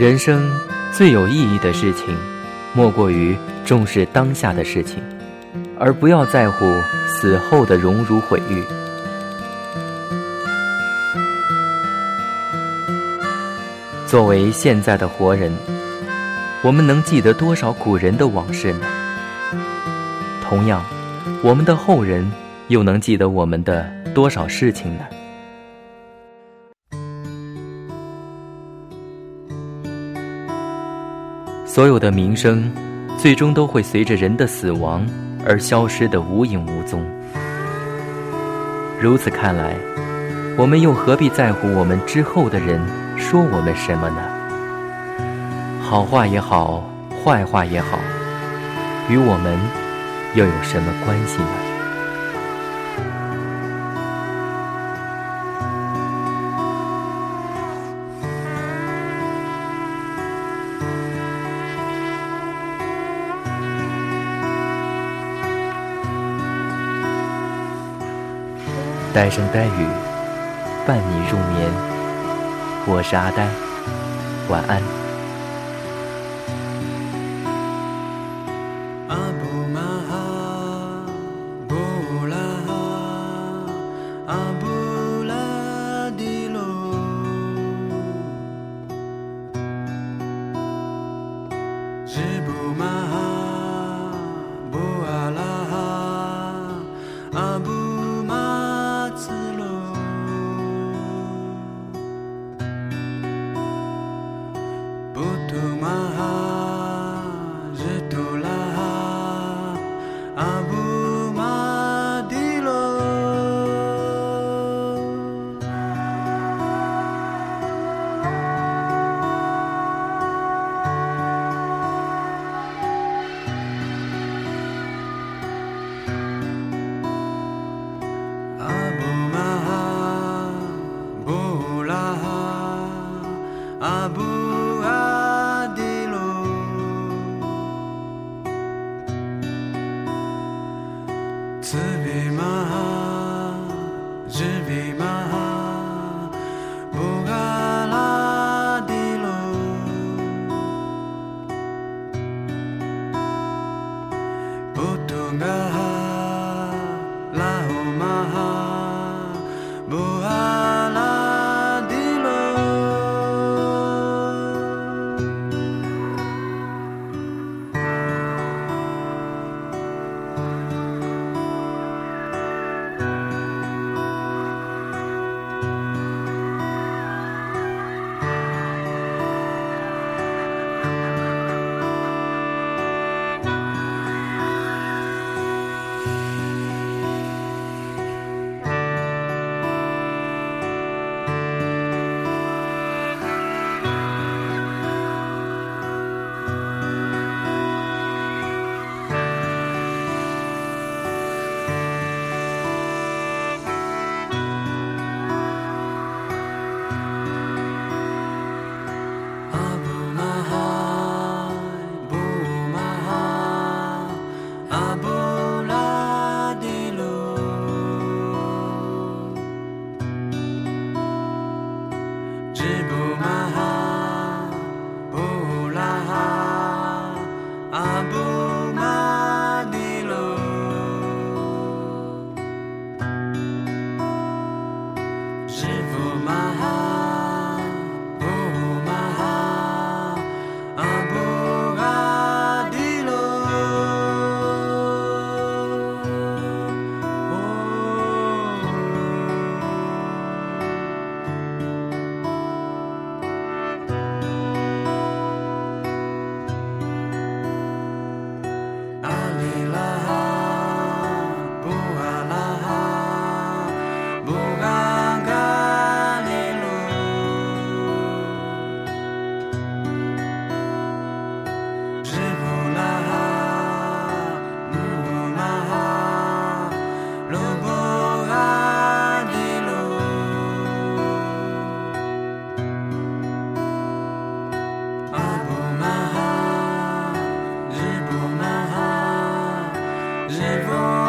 人生最有意义的事情，莫过于重视当下的事情，而不要在乎死后的荣辱毁誉。作为现在的活人，我们能记得多少古人的往事呢？同样，我们的后人又能记得我们的多少事情呢？所有的名声，最终都会随着人的死亡而消失的无影无踪。如此看来，我们又何必在乎我们之后的人说我们什么呢？好话也好，坏话也好，与我们又有什么关系呢？呆声呆语，伴你入眠。我是阿呆，晚安。name I 是否